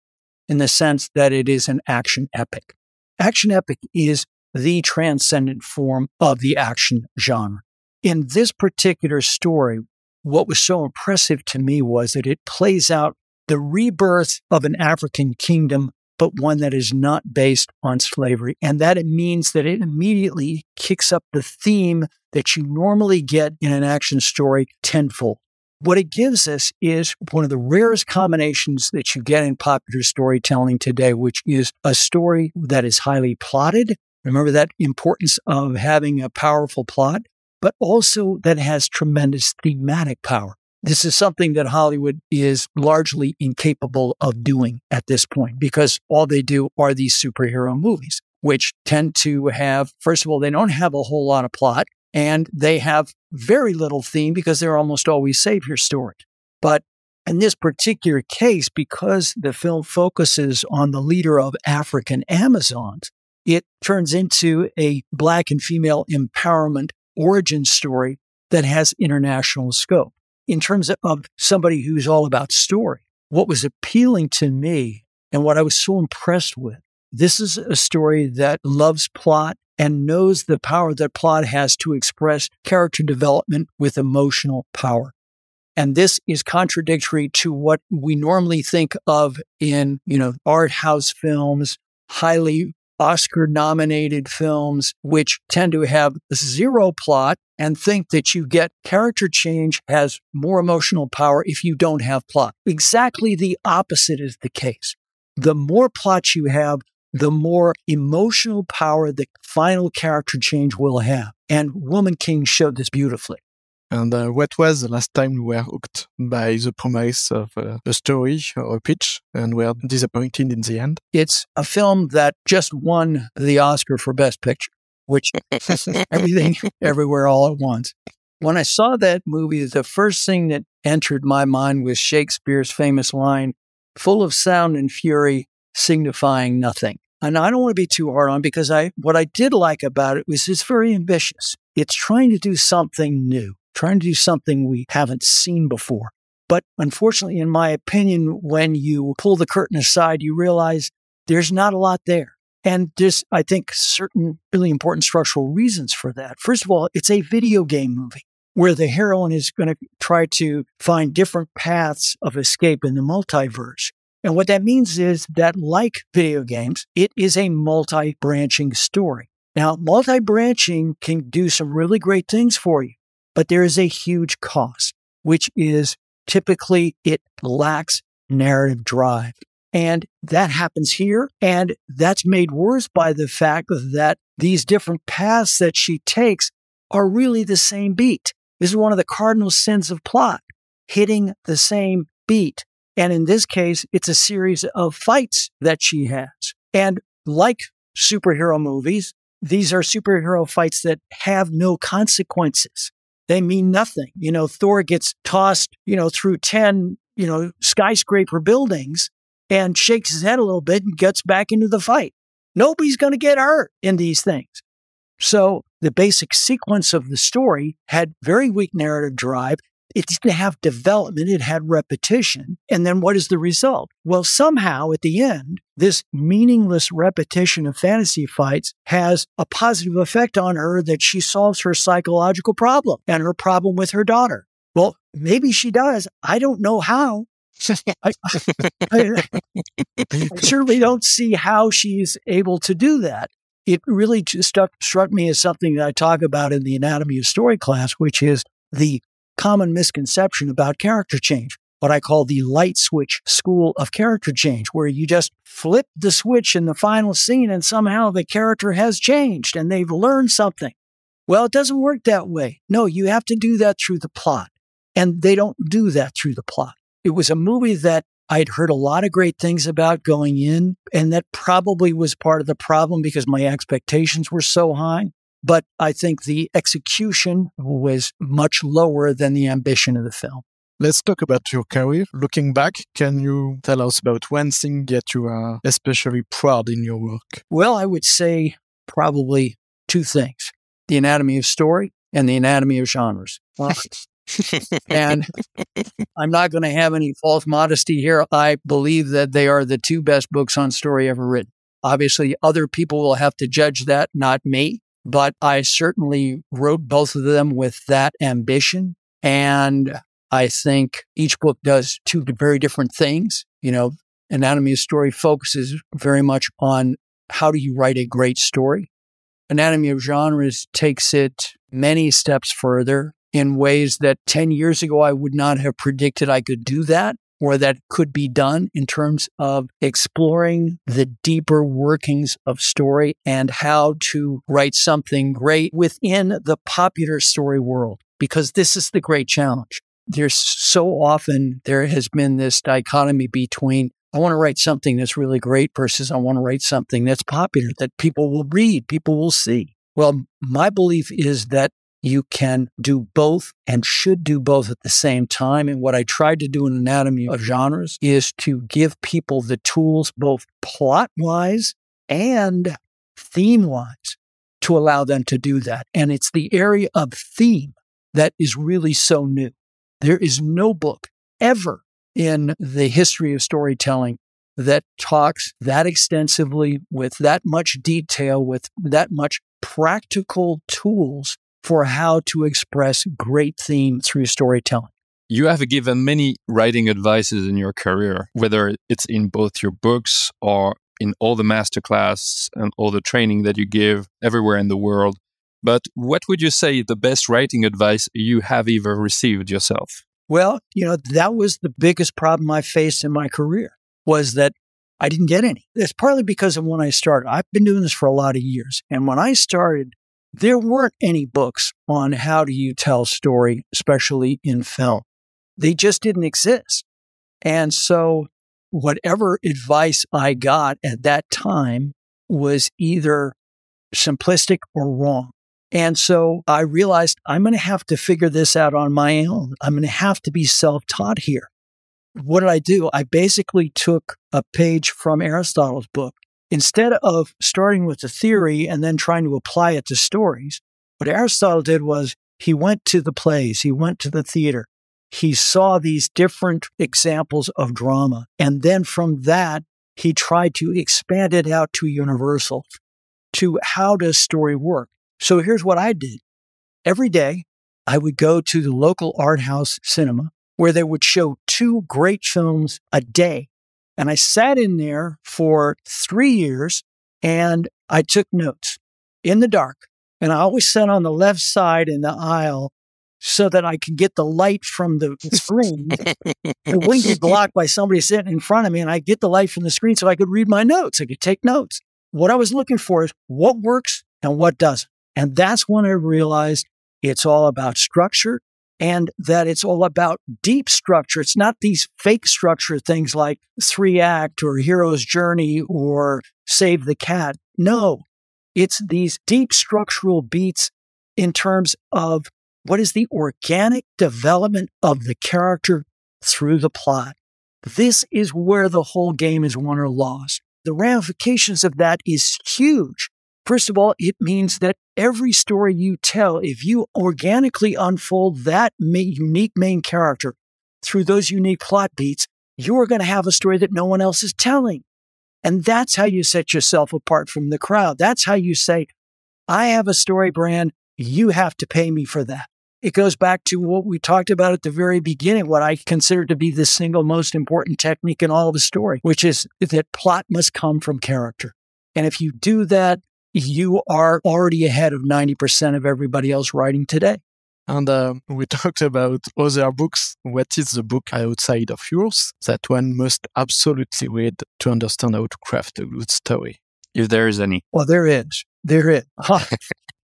in the sense that it is an action epic. Action epic is the transcendent form of the action genre. In this particular story, what was so impressive to me was that it plays out the rebirth of an African kingdom, but one that is not based on slavery. And that it means that it immediately kicks up the theme that you normally get in an action story tenfold. What it gives us is one of the rarest combinations that you get in popular storytelling today, which is a story that is highly plotted. Remember that importance of having a powerful plot, but also that has tremendous thematic power. This is something that Hollywood is largely incapable of doing at this point because all they do are these superhero movies, which tend to have, first of all, they don't have a whole lot of plot and they have very little theme because they're almost always savior stories. But in this particular case, because the film focuses on the leader of African Amazons, it turns into a black and female empowerment origin story that has international scope. in terms of somebody who's all about story, what was appealing to me and what I was so impressed with, this is a story that loves plot and knows the power that plot has to express character development with emotional power. And this is contradictory to what we normally think of in, you know, art house films, highly Oscar nominated films, which tend to have zero plot and think that you get character change has more emotional power if you don't have plot. Exactly the opposite is the case. The more plot you have, the more emotional power the final character change will have. And Woman King showed this beautifully. And uh, what was the last time we were hooked by the promise of uh, a story or a pitch and were disappointed in the end? It's a film that just won the Oscar for Best Picture, which <laughs> everything, everywhere, all at once. When I saw that movie, the first thing that entered my mind was Shakespeare's famous line, full of sound and fury, signifying nothing. And I don't want to be too hard on because I what I did like about it was it's very ambitious. It's trying to do something new trying to do something we haven't seen before. But unfortunately, in my opinion, when you pull the curtain aside, you realize there's not a lot there. And there's, I think, certain really important structural reasons for that. First of all, it's a video game movie where the heroine is going to try to find different paths of escape in the multiverse. And what that means is that, like video games, it is a multi branching story. Now, multi branching can do some really great things for you. But there is a huge cost, which is typically it lacks narrative drive. And that happens here. And that's made worse by the fact that these different paths that she takes are really the same beat. This is one of the cardinal sins of plot, hitting the same beat. And in this case, it's a series of fights that she has. And like superhero movies, these are superhero fights that have no consequences they mean nothing. You know, Thor gets tossed, you know, through 10, you know, skyscraper buildings and shakes his head a little bit and gets back into the fight. Nobody's going to get hurt in these things. So the basic sequence of the story had very weak narrative drive it didn't have development, it had repetition. And then what is the result? Well, somehow at the end, this meaningless repetition of fantasy fights has a positive effect on her that she solves her psychological problem and her problem with her daughter. Well, maybe she does. I don't know how. I, I, I, certainly don't see how she's able to do that. It really just struck, struck me as something that I talk about in the anatomy of story class, which is the common misconception about character change, what I call the light switch school of character change, where you just flip the switch in the final scene and somehow the character has changed and they've learned something. Well, it doesn't work that way. No, you have to do that through the plot. And they don't do that through the plot. It was a movie that I'd heard a lot of great things about going in, and that probably was part of the problem because my expectations were so high. But I think the execution was much lower than the ambition of the film. Let's talk about your career. Looking back, can you tell us about one thing that you are especially proud in your work? Well, I would say probably two things the anatomy of story and the anatomy of genres. <laughs> and I'm not going to have any false modesty here. I believe that they are the two best books on story ever written. Obviously, other people will have to judge that, not me but I certainly wrote both of them with that ambition. And I think each book does two very different things. You know, Anatomy of Story focuses very much on how do you write a great story. Anatomy of Genres takes it many steps further in ways that 10 years ago I would not have predicted I could do that or that could be done in terms of exploring the deeper workings of story and how to write something great within the popular story world. Because this is the great challenge. There's so often there has been this dichotomy between I want to write something that's really great versus I want to write something that's popular that people will read, people will see. Well, my belief is that you can do both and should do both at the same time. And what I tried to do in Anatomy of Genres is to give people the tools, both plot wise and theme wise, to allow them to do that. And it's the area of theme that is really so new. There is no book ever in the history of storytelling that talks that extensively with that much detail, with that much practical tools for how to express great theme through storytelling. You have given many writing advices in your career, whether it's in both your books or in all the masterclass and all the training that you give everywhere in the world. But what would you say the best writing advice you have ever received yourself? Well, you know, that was the biggest problem I faced in my career was that I didn't get any. It's partly because of when I started. I've been doing this for a lot of years. And when I started, there weren't any books on how do you tell story, especially in film. They just didn't exist. And so whatever advice I got at that time was either simplistic or wrong. And so I realized I'm going to have to figure this out on my own. I'm going to have to be self taught here. What did I do? I basically took a page from Aristotle's book. Instead of starting with the theory and then trying to apply it to stories, what Aristotle did was he went to the plays, he went to the theater, he saw these different examples of drama. And then from that, he tried to expand it out to universal, to how does story work? So here's what I did. Every day, I would go to the local art house cinema where they would show two great films a day. And I sat in there for three years and I took notes in the dark. And I always sat on the left side in the aisle so that I could get the light from the screen. the wouldn't get <laughs> blocked by somebody sitting in front of me, and I get the light from the screen so I could read my notes. I could take notes. What I was looking for is what works and what doesn't. And that's when I realized it's all about structure and that it's all about deep structure. It's not these fake structure things like three act or hero's journey or save the cat. No, it's these deep structural beats in terms of what is the organic development of the character through the plot? This is where the whole game is won or lost. The ramifications of that is huge. First of all, it means that every story you tell, if you organically unfold that unique main character through those unique plot beats, you're going to have a story that no one else is telling. And that's how you set yourself apart from the crowd. That's how you say, I have a story brand. You have to pay me for that it goes back to what we talked about at the very beginning, what I consider to be the single most important technique in all of a story, which is that plot must come from character. And if you do that, you are already ahead of 90% of everybody else writing today. And uh, we <laughs> talked about other books. What is the book outside of yours that one must absolutely read to understand how to craft a good story? If there is any. Well, there is. There is.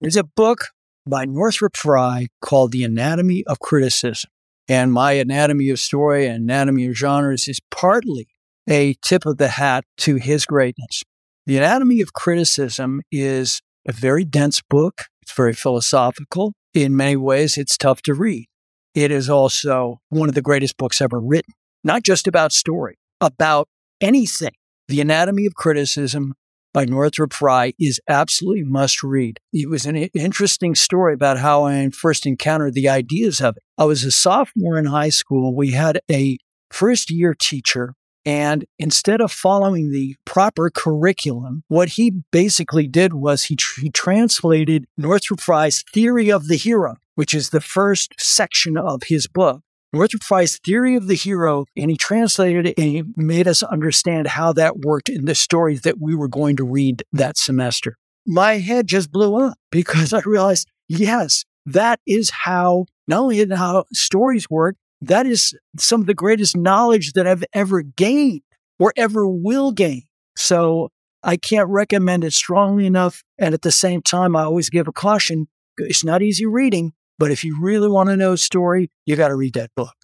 There's a book by Northrop Frye called The Anatomy of Criticism. And my anatomy of story and anatomy of genres is partly a tip of the hat to his greatness. The Anatomy of Criticism is a very dense book. It's very philosophical. In many ways, it's tough to read. It is also one of the greatest books ever written, not just about story, about anything. The Anatomy of Criticism by Northrop Frye is absolutely must read. It was an interesting story about how I first encountered the ideas of it. I was a sophomore in high school. We had a first year teacher and instead of following the proper curriculum, what he basically did was he, tr- he translated Northrop Frye's Theory of the Hero, which is the first section of his book, Northrop Frye's theory of the hero, and he translated it and he made us understand how that worked in the stories that we were going to read that semester. My head just blew up because I realized, yes, that is how not only how stories work, that is some of the greatest knowledge that I've ever gained or ever will gain. So I can't recommend it strongly enough. And at the same time, I always give a caution. It's not easy reading, but if you really want to know a story, you got to read that book.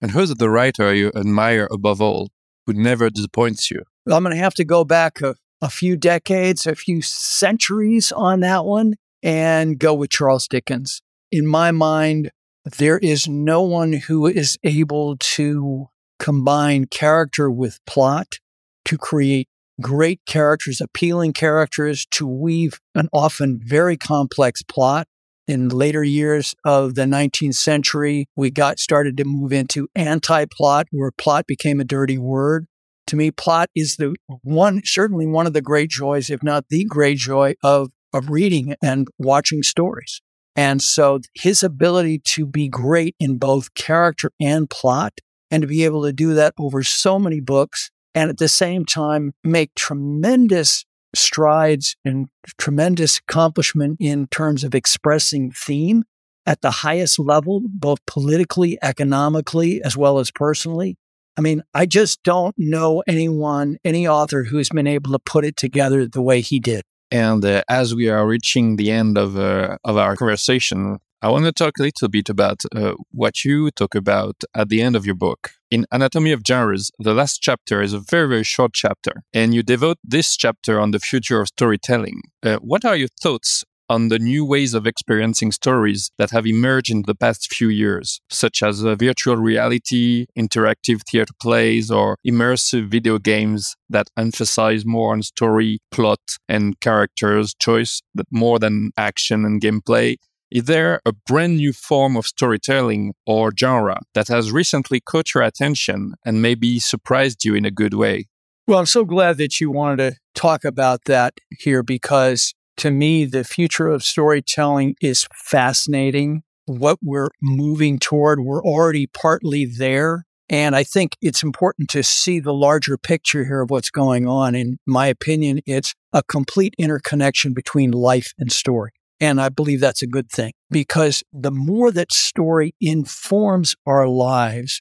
And who's the writer you admire above all, who never disappoints you? I'm going to have to go back a, a few decades, a few centuries on that one, and go with Charles Dickens. In my mind, there is no one who is able to combine character with plot to create great characters, appealing characters, to weave an often very complex plot In later years of the 19th century, we got started to move into anti-plot, where plot became a dirty word. To me, plot is the one, certainly one of the great joys, if not the great joy of, of reading and watching stories. And so his ability to be great in both character and plot and to be able to do that over so many books and at the same time make tremendous strides and tremendous accomplishment in terms of expressing theme at the highest level, both politically, economically, as well as personally. I mean, I just don't know anyone, any author who's been able to put it together the way he did. And uh, as we are reaching the end of uh, of our conversation, I want to talk a little bit about uh, what you talk about at the end of your book. In Anatomy of Genres, the last chapter is a very, very short chapter, and you devote this chapter on the future of storytelling. Uh, what are your thoughts on the new ways of experiencing stories that have emerged in the past few years, such as uh, virtual reality, interactive theater plays, or immersive video games that emphasize more on story, plot, and characters' choice that more than action and gameplay. Is there a brand new form of storytelling or genre that has recently caught your attention and maybe surprised you in a good way? Well, I'm so glad that you wanted to talk about that here because to me, the future of storytelling is fascinating. What we're moving toward, we're already partly there. And I think it's important to see the larger picture here of what's going on. In my opinion, it's a complete interconnection between life and story. And I believe that's a good thing because the more that story informs our lives,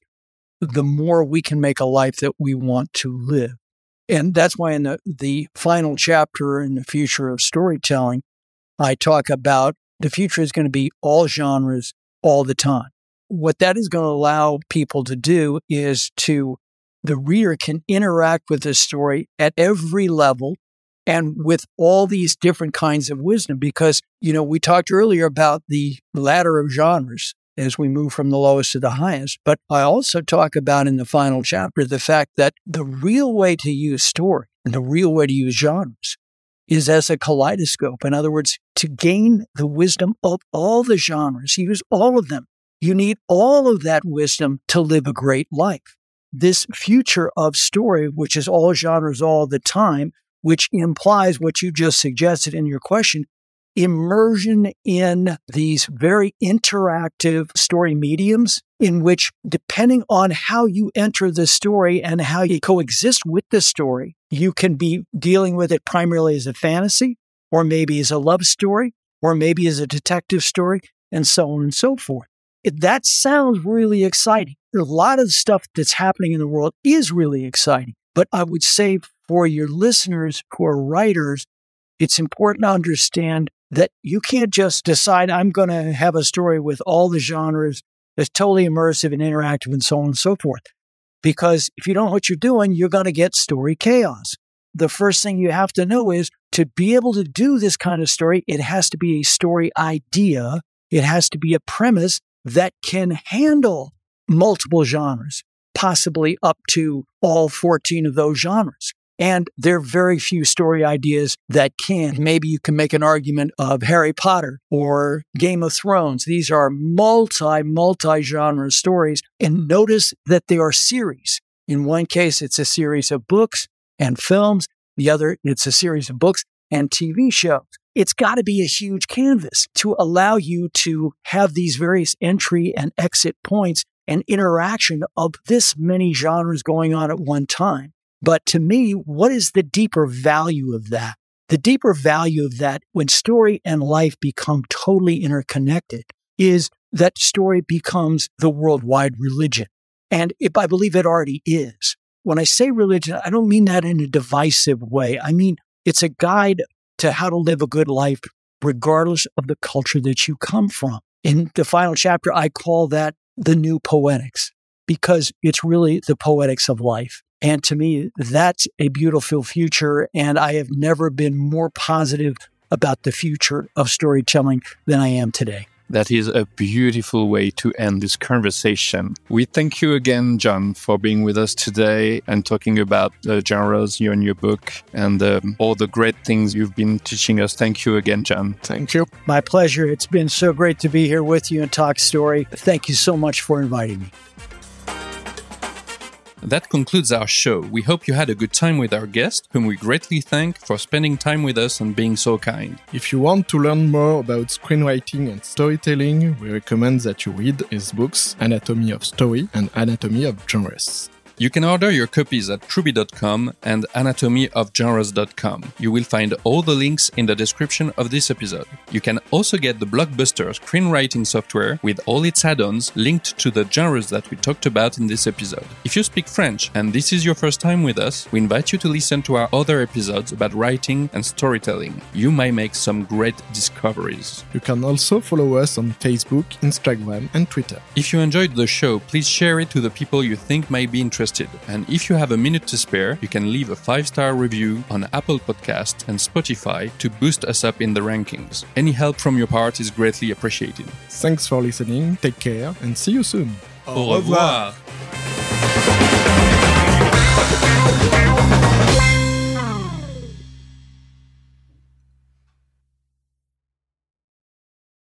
the more we can make a life that we want to live. And that's why in the, the final chapter in the future of storytelling, I talk about the future is going to be all genres all the time. What that is going to allow people to do is to, the reader can interact with the story at every level and with all these different kinds of wisdom. Because, you know, we talked earlier about the ladder of genres as we move from the lowest to the highest. But I also talk about in the final chapter the fact that the real way to use story and the real way to use genres is as a kaleidoscope. In other words, to gain the wisdom of all the genres, use all of them. You need all of that wisdom to live a great life. This future of story, which is all genres all the time, which implies what you just suggested in your question immersion in these very interactive story mediums in which, depending on how you enter the story and how you coexist with the story, you can be dealing with it primarily as a fantasy, or maybe as a love story, or maybe as a detective story, and so on and so forth. That sounds really exciting. A lot of the stuff that's happening in the world is really exciting. But I would say for your listeners who are writers, it's important to understand that you can't just decide, I'm going to have a story with all the genres that's totally immersive and interactive and so on and so forth. Because if you don't know what you're doing, you're going to get story chaos. The first thing you have to know is to be able to do this kind of story, it has to be a story idea. It has to be a premise that can handle multiple genres, possibly up to all 14 of those genres. And there are very few story ideas that can. Maybe you can make an argument of Harry Potter or Game of Thrones. These are multi, multi genre stories. And notice that they are series. In one case, it's a series of books and films. The other, it's a series of books and TV shows. It's got to be a huge canvas to allow you to have these various entry and exit points and interaction of this many genres going on at one time. But to me, what is the deeper value of that? The deeper value of that when story and life become totally interconnected is that story becomes the worldwide religion. And if I believe it already is. When I say religion, I don't mean that in a divisive way. I mean, it's a guide to how to live a good life, regardless of the culture that you come from. In the final chapter, I call that the new poetics because it's really the poetics of life. And to me, that's a beautiful future. And I have never been more positive about the future of storytelling than I am today. That is a beautiful way to end this conversation. We thank you again, John, for being with us today and talking about the genres you in your book and um, all the great things you've been teaching us. Thank you again, John. Thank you. My pleasure. It's been so great to be here with you and talk story. Thank you so much for inviting me. That concludes our show. We hope you had a good time with our guest, whom we greatly thank for spending time with us and being so kind. If you want to learn more about screenwriting and storytelling, we recommend that you read his books Anatomy of Story and Anatomy of Genres. You can order your copies at truby.com and anatomyofgenres.com. You will find all the links in the description of this episode. You can also get the Blockbuster screenwriting software with all its add ons linked to the genres that we talked about in this episode. If you speak French and this is your first time with us, we invite you to listen to our other episodes about writing and storytelling. You might make some great discoveries. You can also follow us on Facebook, Instagram, and Twitter. If you enjoyed the show, please share it to the people you think might be interested interested. And if you have a minute to spare, you can leave a five star review on Apple Podcast and Spotify to boost us up in the rankings. Any help from your part is greatly appreciated. Thanks for listening, take care, and see you soon. Au revoir.